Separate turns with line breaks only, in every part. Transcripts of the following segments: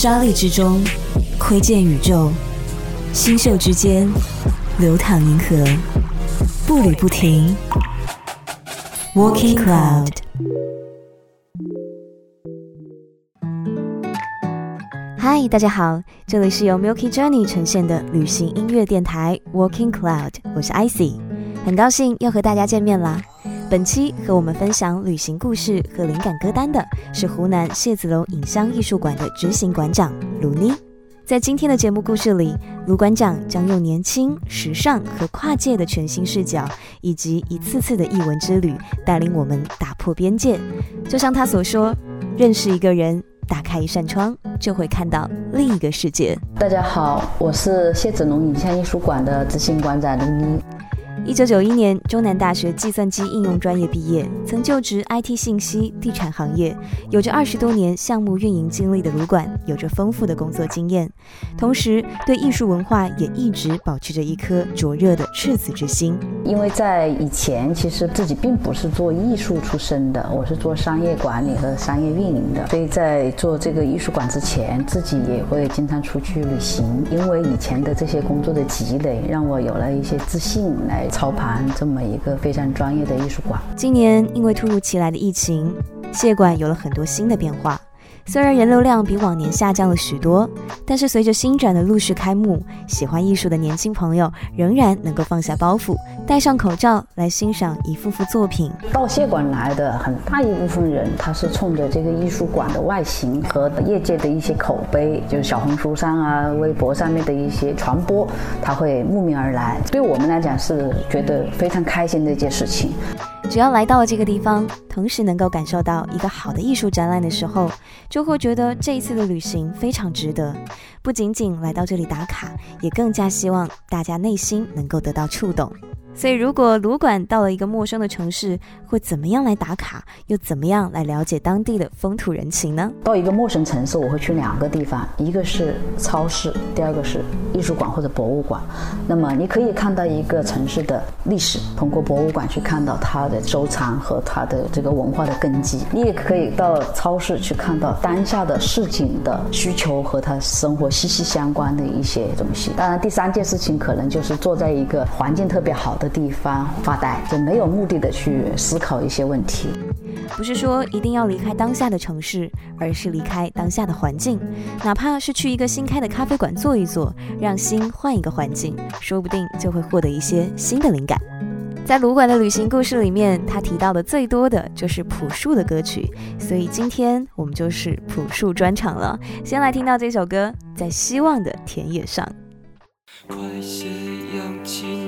沙砾之中窥见宇宙，星宿之间流淌银河，步履不停。Walking Cloud。嗨，大家好，这里是由 Milky Journey 呈现的旅行音乐电台 Walking Cloud，我是 Icy，很高兴又和大家见面啦。本期和我们分享旅行故事和灵感歌单的是湖南谢子龙影像艺术馆的执行馆长卢妮。在今天的节目故事里，卢馆长将用年轻、时尚和跨界的全新视角，以及一次次的译文之旅，带领我们打破边界。就像他所说：“认识一个人，打开一扇窗，就会看到另一个世界。”
大家好，我是谢子龙影像艺术馆的执行馆长卢妮。
一九九一年，中南大学计算机应用专业毕业，曾就职 IT 信息、地产行业，有着二十多年项目运营经历的卢管，有着丰富的工作经验，同时对艺术文化也一直保持着一颗灼热的赤子之心。
因为在以前，其实自己并不是做艺术出身的，我是做商业管理和商业运营的，所以在做这个艺术馆之前，自己也会经常出去旅行。因为以前的这些工作的积累，让我有了一些自信来。操盘这么一个非常专业的艺术馆。
今年因为突如其来的疫情，谢馆有了很多新的变化。虽然人流量比往年下降了许多，但是随着新展的陆续开幕，喜欢艺术的年轻朋友仍然能够放下包袱，戴上口罩来欣赏一幅幅作品。
到谢馆来的很大一部分人，他是冲着这个艺术馆的外形和业界的一些口碑，就是小红书上啊、微博上面的一些传播，他会慕名而来。对我们来讲是觉得非常开心的一件事情。
只要来到了这个地方，同时能够感受到一个好的艺术展览的时候，就会觉得这一次的旅行非常值得。不仅仅来到这里打卡，也更加希望大家内心能够得到触动。所以，如果卢管到了一个陌生的城市，会怎么样来打卡？又怎么样来了解当地的风土人情呢？
到一个陌生城市，我会去两个地方，一个是超市，第二个是艺术馆或者博物馆。那么，你可以看到一个城市的历史，通过博物馆去看到它的收藏和它的这个文化的根基。你也可以到超市去看到当下的市井的需求和他生活息息相关的一些东西。当然，第三件事情可能就是坐在一个环境特别好的。地方发呆，就没有目的的去思考一些问题。
不是说一定要离开当下的城市，而是离开当下的环境，哪怕是去一个新开的咖啡馆坐一坐，让心换一个环境，说不定就会获得一些新的灵感。在卢管的旅行故事里面，他提到的最多的就是朴树的歌曲，所以今天我们就是朴树专场了。先来听到这首歌，在希望的田野上。
快些扬起你那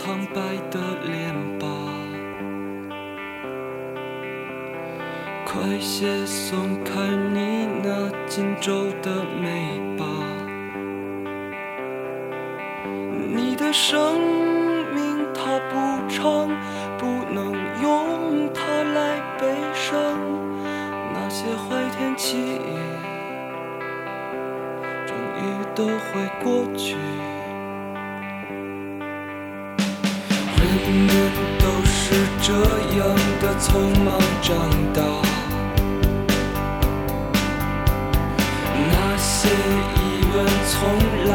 苍白的脸吧，快些松开你那紧皱的眉吧。你的生命它不长，不能用它来悲伤。那些坏天气。终于都会过去。人们都是这样的匆忙长大，那些疑问从来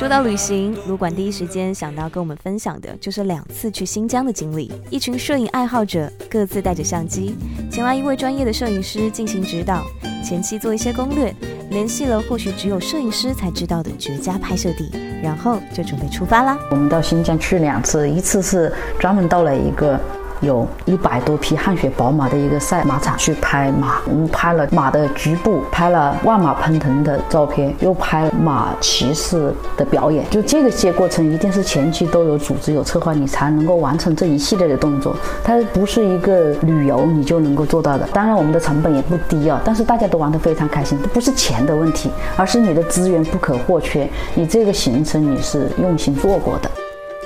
说到旅行，卢管第一时间想到跟我们分享的就是两次去新疆的经历。一群摄影爱好者各自带着相机，请来一位专业的摄影师进行指导，前期做一些攻略，联系了或许只有摄影师才知道的绝佳拍摄地，然后就准备出发啦。
我们到新疆去两次，一次是专门到了一个。有一百多匹汗血宝马的一个赛马场去拍马，我们拍了马的局部，拍了万马奔腾的照片，又拍马骑士的表演。就这个些过程，一定是前期都有组织、有策划，你才能够完成这一系列的动作。它不是一个旅游你就能够做到的。当然，我们的成本也不低啊，但是大家都玩得非常开心，不是钱的问题，而是你的资源不可或缺，你这个行程你是用心做过的。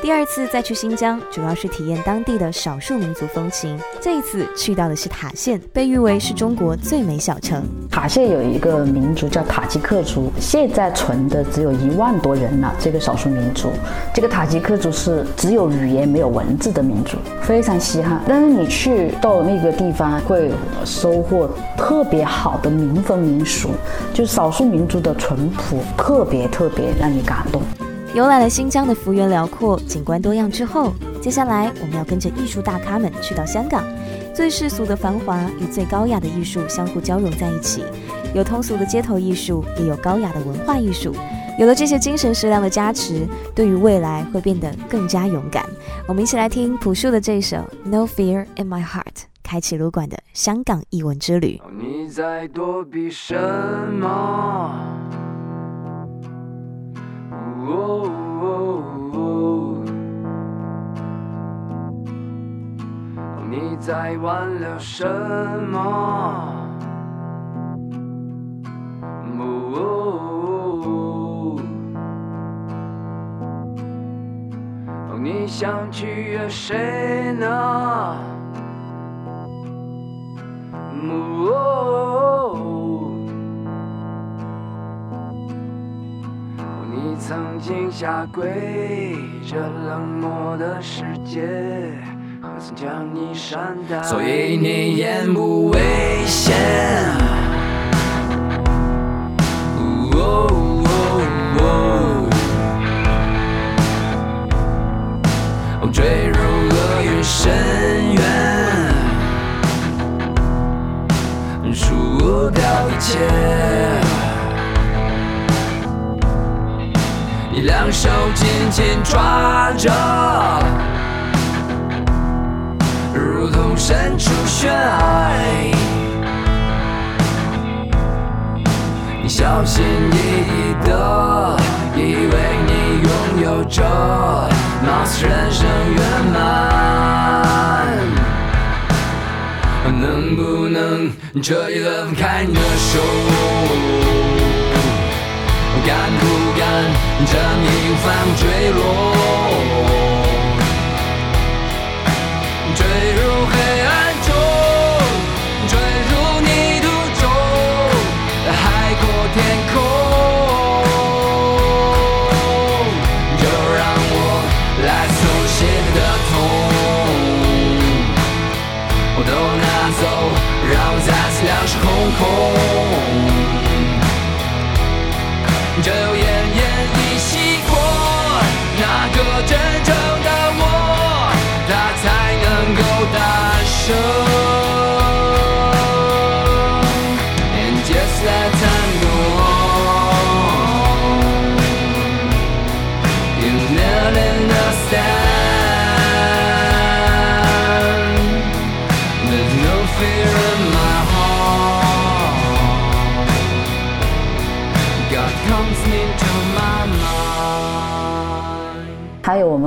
第二次再去新疆，主要是体验当地的少数民族风情。这一次去到的是塔县，被誉为是中国最美小城。
塔县有一个民族叫塔吉克族，现在存的只有一万多人了。这个少数民族，这个塔吉克族是只有语言没有文字的民族，非常稀罕。但是你去到那个地方，会收获特别好的民风民俗，就少数民族的淳朴，特别特别让你感动。
游览了新疆的幅员辽阔、景观多样之后，接下来我们要跟着艺术大咖们去到香港。最世俗的繁华与最高雅的艺术相互交融在一起，有通俗的街头艺术，也有高雅的文化艺术。有了这些精神食粮的加持，对于未来会变得更加勇敢。我们一起来听朴树的这首《No Fear in My Heart》，开启卢馆的香港艺文之旅。
你在躲避什么？哦你在挽留什么？哦哦你想取悦谁呢？曾经下跪，这冷漠的世界，何曾将你善待？所以你言不危险。哦哦哦坠入厄运深渊，输掉一切。两手紧紧抓着，如同身处悬崖。你小心翼翼的，以为你拥有着貌似人生圆满，能不能这一轮分开你的手？敢不敢这命反坠落，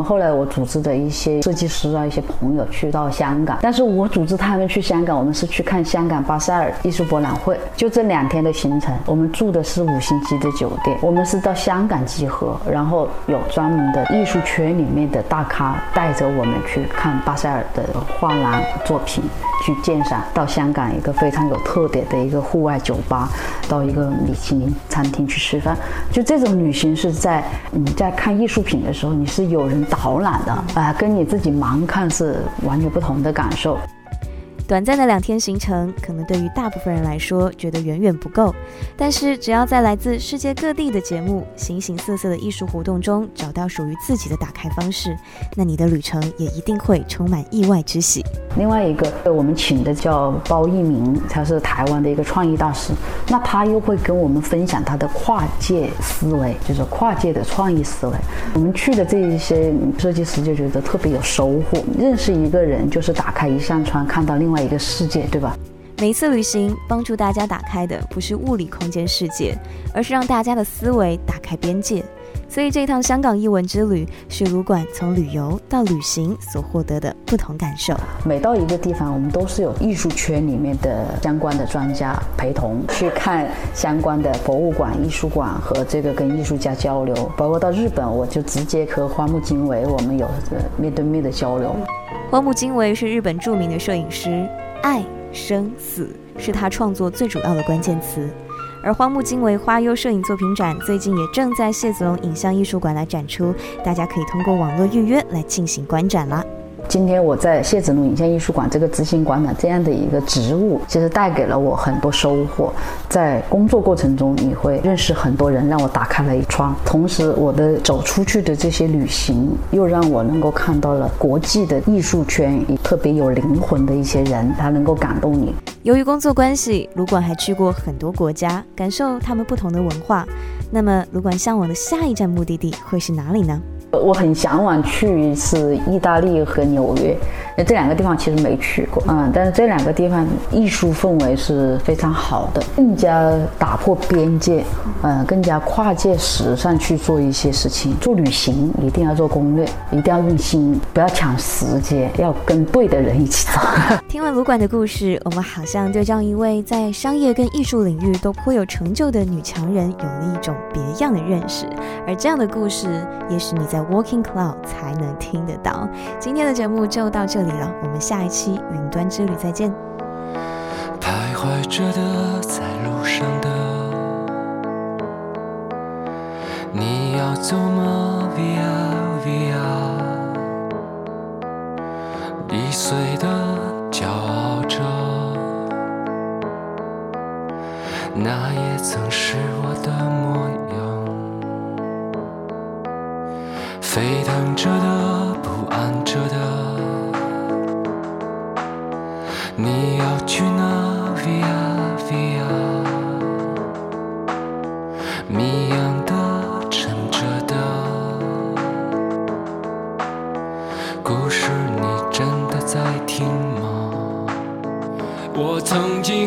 后来我组织的一些设计师啊，一些朋友去到香港，但是我组织他们去香港，我们是去看香港巴塞尔艺术博览会，就这两天的行程，我们住的是五星级的酒店，我们是到香港集合，然后有专门的艺术圈里面的大咖带着我们去看巴塞尔的画廊作品，去鉴赏到香港一个非常有特点的一个户外酒吧，到一个米其林餐厅去吃饭，就这种旅行是在你在看艺术品的时候，你是有人打好懒的啊、跟你自己盲看是完全不同的感受。
短暂的两天行程，可能对于大部分人来说觉得远远不够。但是，只要在来自世界各地的节目、形形色色的艺术活动中找到属于自己的打开方式，那你的旅程也一定会充满意外之喜。
另外一个，我们请的叫包一鸣，他是台湾的一个创意大师，那他又会跟我们分享他的跨界思维，就是跨界的创意思维。我们去的这一些设计师就觉得特别有收获，认识一个人就是打开一扇窗，看到另外。一个世界，对吧？
每一次旅行帮助大家打开的不是物理空间世界，而是让大家的思维打开边界。所以这一趟香港译文之旅是卢馆从旅游到旅行所获得的不同感受。
每到一个地方，我们都是有艺术圈里面的相关的专家陪同去看相关的博物馆、艺术馆和这个跟艺术家交流。包括到日本，我就直接和花木经惟我们有面对面的交流。
荒木经惟是日本著名的摄影师，爱、生、死是他创作最主要的关键词。而荒木经惟花优摄影作品展最近也正在谢子龙影像艺术馆来展出，大家可以通过网络预约来进行观展啦。
今天我在谢子龙影像艺术馆这个执行馆长这样的一个职务，其实带给了我很多收获。在工作过程中，你会认识很多人，让我打开了一窗。同时，我的走出去的这些旅行，又让我能够看到了国际的艺术圈，特别有灵魂的一些人，他能够感动你。
由于工作关系，卢管还去过很多国家，感受他们不同的文化。那么，卢管向往的下一站目的地会是哪里呢？
我很向往去一次意大利和纽约，这两个地方其实没去过，嗯，但是这两个地方艺术氛围是非常好的，更加打破边界，嗯，更加跨界时尚去做一些事情。做旅行一定要做攻略，一定要用心，不要抢时间，要跟对的人一起走。
听了卢管的故事，我们好像对这样一位在商业跟艺术领域都颇有成就的女强人有了一种别样的认识，而这样的故事，也许你在。Walking Cloud 才能听得到。今天的节目就到这里了，我们下一期云端之旅再见。
徘徊着的，在路上的，你要走吗？Via Via，易碎的，骄傲着，那也曾是我的模样。沸腾着的，不安着的，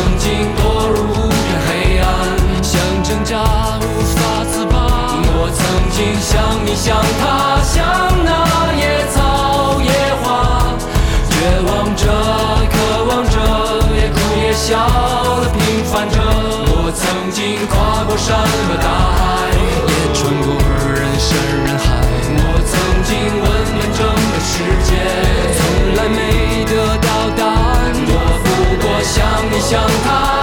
曾经堕入无边黑暗，想挣扎无法自拔。我曾经像你像他像那野草野花，绝望着，渴望着，也哭也笑的平凡着。我曾经跨过山和大海，也穿过人山人像他。